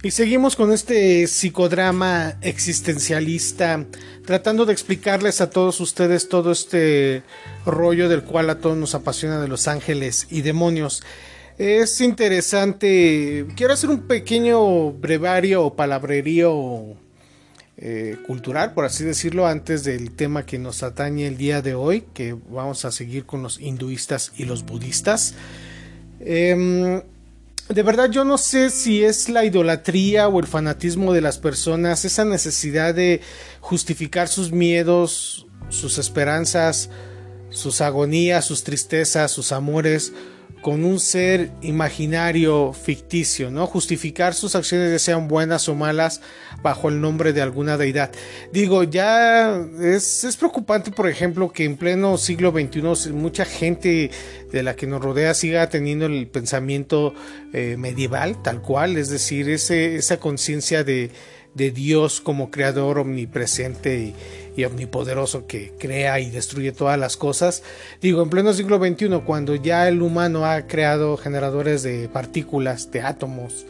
Y seguimos con este psicodrama existencialista, tratando de explicarles a todos ustedes todo este rollo del cual a todos nos apasiona de los ángeles y demonios. Es interesante, quiero hacer un pequeño brevario o palabrerío eh, cultural, por así decirlo, antes del tema que nos atañe el día de hoy, que vamos a seguir con los hinduistas y los budistas. Em, de verdad yo no sé si es la idolatría o el fanatismo de las personas, esa necesidad de justificar sus miedos, sus esperanzas, sus agonías, sus tristezas, sus amores con un ser imaginario ficticio, ¿no? Justificar sus acciones ya sean buenas o malas bajo el nombre de alguna deidad. Digo, ya es, es preocupante, por ejemplo, que en pleno siglo XXI mucha gente de la que nos rodea siga teniendo el pensamiento eh, medieval, tal cual, es decir, ese, esa conciencia de, de Dios como creador omnipresente y omnipoderoso que crea y destruye todas las cosas. Digo, en pleno siglo XXI, cuando ya el humano ha creado generadores de partículas, de átomos,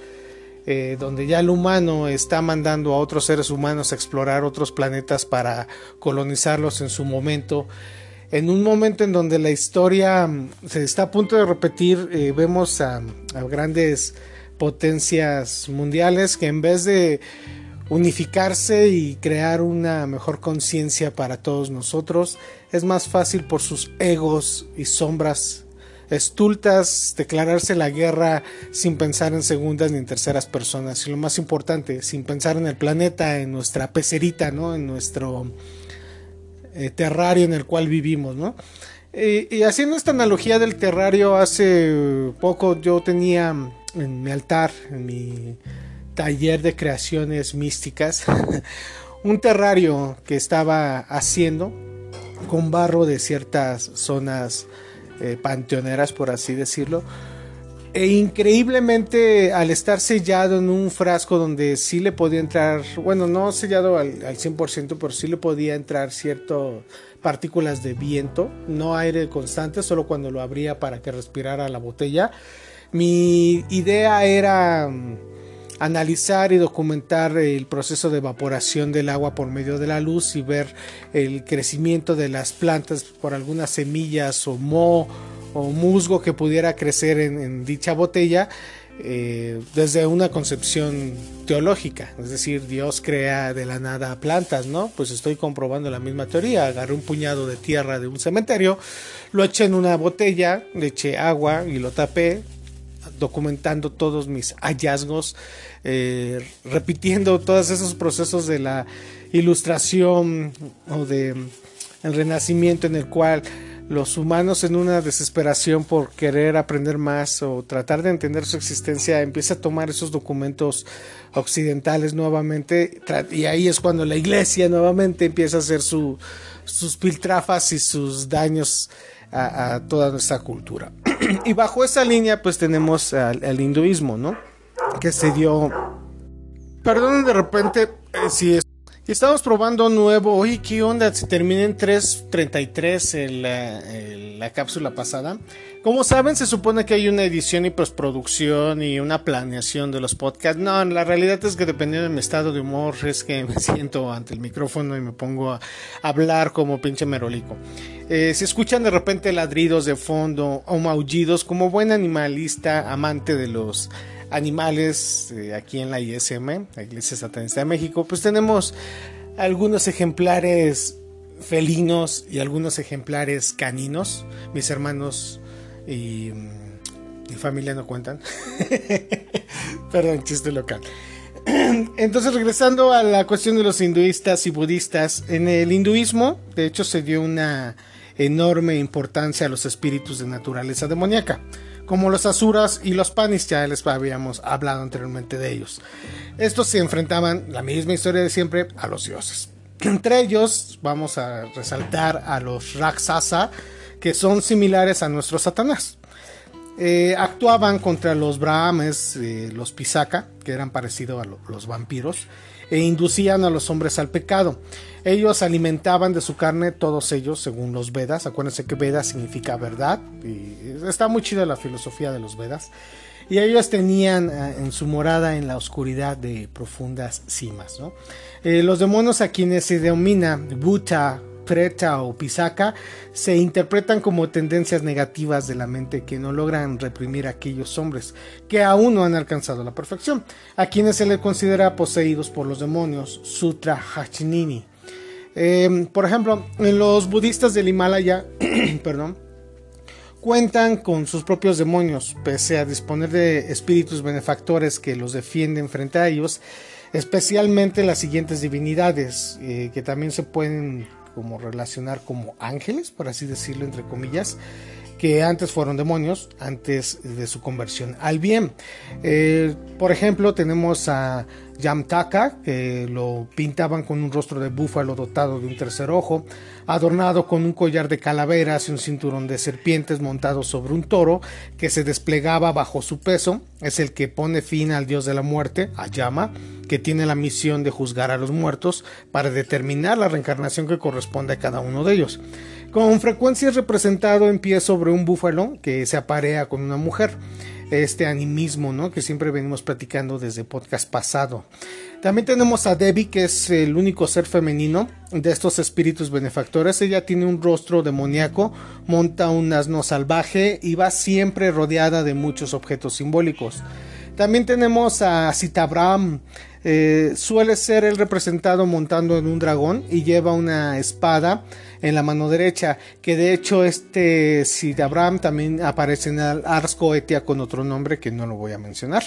eh, donde ya el humano está mandando a otros seres humanos a explorar otros planetas para colonizarlos en su momento. En un momento en donde la historia mm, se está a punto de repetir, eh, vemos a grandes potencias mundiales que en vez de unificarse y crear una mejor conciencia para todos nosotros. Es más fácil por sus egos y sombras estultas declararse la guerra sin pensar en segundas ni en terceras personas. Y lo más importante, sin pensar en el planeta, en nuestra pecerita, ¿no? En nuestro eh, terrario en el cual vivimos, ¿no? y haciendo esta analogía del terrario, hace poco yo tenía en mi altar, en mi taller de creaciones místicas, un terrario que estaba haciendo con barro de ciertas zonas eh, panteoneras, por así decirlo. E increíblemente al estar sellado en un frasco donde sí le podía entrar, bueno, no sellado al, al 100%, pero sí le podía entrar cierto partículas de viento, no aire constante, solo cuando lo abría para que respirara la botella. Mi idea era analizar y documentar el proceso de evaporación del agua por medio de la luz y ver el crecimiento de las plantas por algunas semillas o moho o musgo que pudiera crecer en, dicha botella eh, desde una concepción teológica, es decir, Dios crea de la nada plantas, ¿no? Pues estoy comprobando la misma teoría, agarré un puñado de tierra de un cementerio, lo eché en una botella, le eché agua y lo tapé, documentando todos mis hallazgos, eh, repitiendo todos esos procesos de la ilustración o de el renacimiento en el cual los humanos en una desesperación por querer aprender más o tratar de entender su existencia empieza a tomar esos documentos occidentales nuevamente y ahí es cuando la iglesia nuevamente empieza a hacer su, sus piltrafas y sus daños a, toda nuestra cultura. y bajo esa línea pues tenemos al, hinduismo, ¿no? Que se dio... Perdón de repente eh, si es... Estamos probando nuevo. Oye, ¿qué onda? Se termina en 3.33 en la cápsula pasada. Como saben, se supone que hay una edición y postproducción y una planeación de los podcasts. No, la realidad es que dependiendo de mi estado de humor es que me siento ante el micrófono y me pongo a hablar como pinche merolico. Eh, si escuchan de repente ladridos de fondo o maullidos, como buen animalista, amante de los animales eh, aquí en la ISM, la Iglesia Satanista de México, pues tenemos algunos ejemplares felinos y algunos ejemplares caninos. Mis hermanos y mi familia no cuentan. Perdón, chiste local. Entonces, regresando a la cuestión de los hinduistas y budistas, en el hinduismo, de hecho, se dio una enorme importancia a los espíritus de naturaleza demoníaca, como los asuras y los panis, ya les habíamos hablado anteriormente de ellos. Estos se enfrentaban, la misma historia de siempre, a los dioses. Entre ellos vamos a resaltar a los Raksasa, que son similares a nuestro Satanás. Eh, actuaban contra los Brahmes, eh, los Pisaka, que eran parecidos a los vampiros, e inducían a los hombres al pecado. Ellos alimentaban de su carne, todos ellos, según los Vedas. Acuérdense que Vedas significa verdad, está muy chida la filosofía de los Vedas. y ellos tenían eh, en su morada en la oscuridad de profundas cimas. Eh, los demonios a quienes se denomina Buta, Preta o Pisaka se interpretan como tendencias negativas de la mente que no logran reprimir a aquellos hombres que aún no han alcanzado la perfección, a quienes se les considera poseídos por los demonios, Sutra Hachinini. Em, por ejemplo, los budistas del Himalaya, perdón, cuentan con sus propios demonios, pese a disponer de espíritus benefactores que los defienden frente a ellos, especialmente las siguientes divinidades, eh, que también se pueden como relacionar como ángeles, por así decirlo, entre comillas, que antes fueron demonios, antes de su conversión al bien. Eh, por ejemplo, tenemos a Yamtaka, que lo pintaban con un rostro de búfalo dotado de un tercer ojo, adornado con un collar de calaveras y un cinturón de serpientes montado sobre un toro que se desplegaba bajo su peso. Es el que pone fin al dios de la muerte, Ayama, que tiene la misión de juzgar a los muertos para determinar la reencarnación que corresponde a cada uno de ellos. Con frecuencia es representado en pie sobre un búfalo que se aparea con una mujer este animismo, ¿no? Que siempre venimos platicando desde podcast pasado. También tenemos a Debbie, que es el único ser femenino de estos espíritus benefactores. Ella tiene un rostro demoníaco, monta un asno salvaje y va siempre rodeada de muchos objetos simbólicos. También tenemos a Citabram, eh, suele ser el representado montando en un dragón y lleva una espada en la mano derecha, que de hecho este Abraham también aparece en el Ars Goetia con otro nombre que no lo voy a mencionar.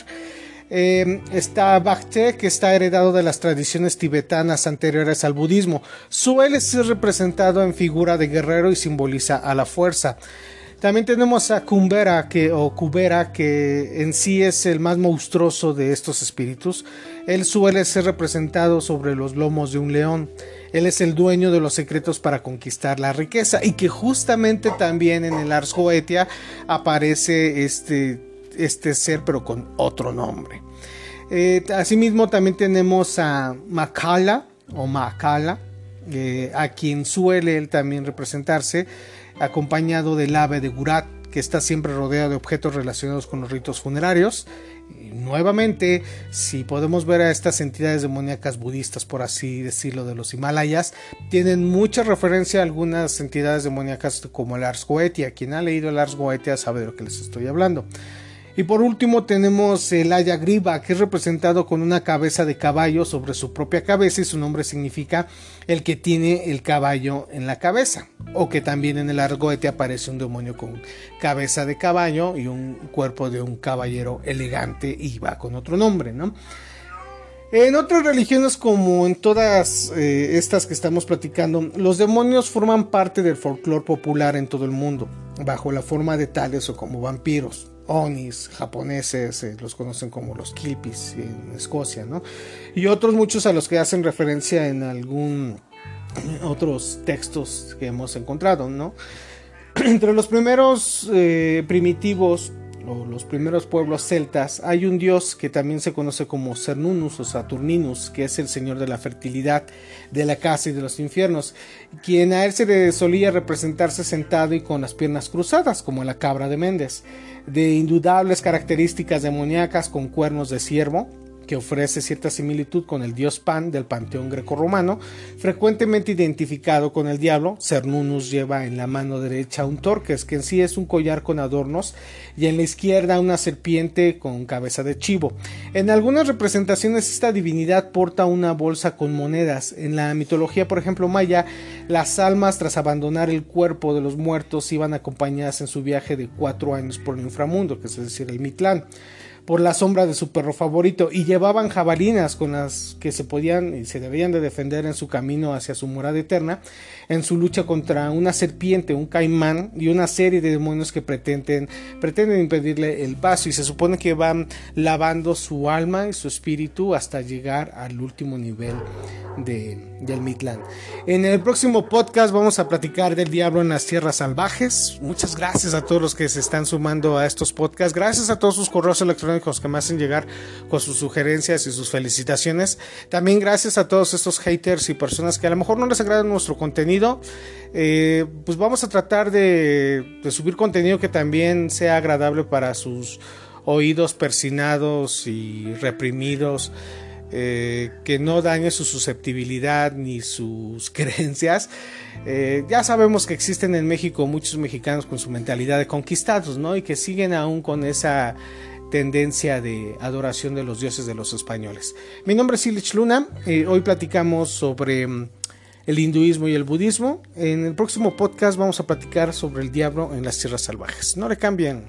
Eh, está Bhakti, que está heredado de las tradiciones tibetanas anteriores al budismo. Suele ser representado en figura de guerrero y simboliza a la fuerza. También tenemos a Kumbera, que, o Kubera, que en sí es el más monstruoso de estos espíritus. Él suele ser representado sobre los lomos de un león. Él es el dueño de los secretos para conquistar la riqueza y que justamente también en el Ars Goetia aparece este, este ser pero con otro nombre. Eh, asimismo también tenemos a Makala o Makala, eh, a quien suele él también representarse acompañado del ave de Gurat, que está siempre rodeado de objetos relacionados con los ritos funerarios. nuevamente, si podemos ver a estas entidades demoníacas budistas, por así decirlo, de los Himalayas, tienen mucha referencia a algunas entidades demoníacas como el Ars Goetia. Quien ha leído el Ars Goetia sabe de lo que les estoy hablando. Y por último tenemos el Ayagriba, que es representado con una cabeza de caballo sobre su propia cabeza y su nombre significa el que tiene el caballo en la cabeza. O que también en el argoete aparece un demonio con cabeza de caballo y un cuerpo de un caballero elegante y va con otro nombre, ¿no? En otras religiones como en todas eh, estas que estamos platicando, los demonios forman parte del folclore popular en todo el mundo, bajo la forma de tales o como vampiros onis japoneses, eh, los conocen como los kilpis en Escocia, ¿no? Y otros muchos a los que hacen referencia en algún otros textos que hemos encontrado, ¿no? Entre los primeros eh, primitivos o los primeros pueblos celtas hay un dios que también se conoce como Cernunus o Saturninus, que es el señor de la fertilidad, de la casa y de los infiernos, quien a él se le solía representarse sentado y con las piernas cruzadas, como la cabra de Méndez de indudables características demoníacas con cuernos de ciervo, que ofrece cierta similitud con el dios Pan del panteón grecorromano, frecuentemente identificado con el diablo. Cernunus lleva en la mano derecha un torques, que en sí es un collar con adornos, y en la izquierda una serpiente con cabeza de chivo. En algunas representaciones esta divinidad porta una bolsa con monedas. En la mitología, por ejemplo, maya, las almas tras abandonar el cuerpo de los muertos iban acompañadas en su viaje de cuatro años por el inframundo, que es decir, el Mitlán por la sombra de su perro favorito y llevaban jabalinas con las que se podían y se debían de defender en su camino hacia su morada eterna en su lucha contra una serpiente, un caimán y una serie de demonios que pretenden, pretenden impedirle el paso y se supone que van lavando su alma y su espíritu hasta llegar al último nivel de, del Midland. En el próximo podcast vamos a platicar del diablo en las tierras salvajes. Muchas gracias a todos los que se están sumando a estos podcasts. Gracias a todos sus correos electrónicos que me hacen llegar con sus sugerencias y sus felicitaciones. También gracias a todos estos haters y personas que a lo mejor no les agrada nuestro contenido eh, pues vamos a tratar de, subir contenido que también sea agradable para sus oídos persinados y reprimidos, eh, que no dañe su susceptibilidad ni sus creencias. Eh, ya sabemos que existen en México muchos mexicanos con su mentalidad de conquistados, ¿no? Y que siguen aún con esa tendencia de adoración de los dioses de los españoles. Mi nombre es Ilich Luna, eh, hoy platicamos sobre mm, el hinduismo y el budismo. En el próximo podcast vamos a platicar sobre el diablo en las tierras salvajes. No le cambien.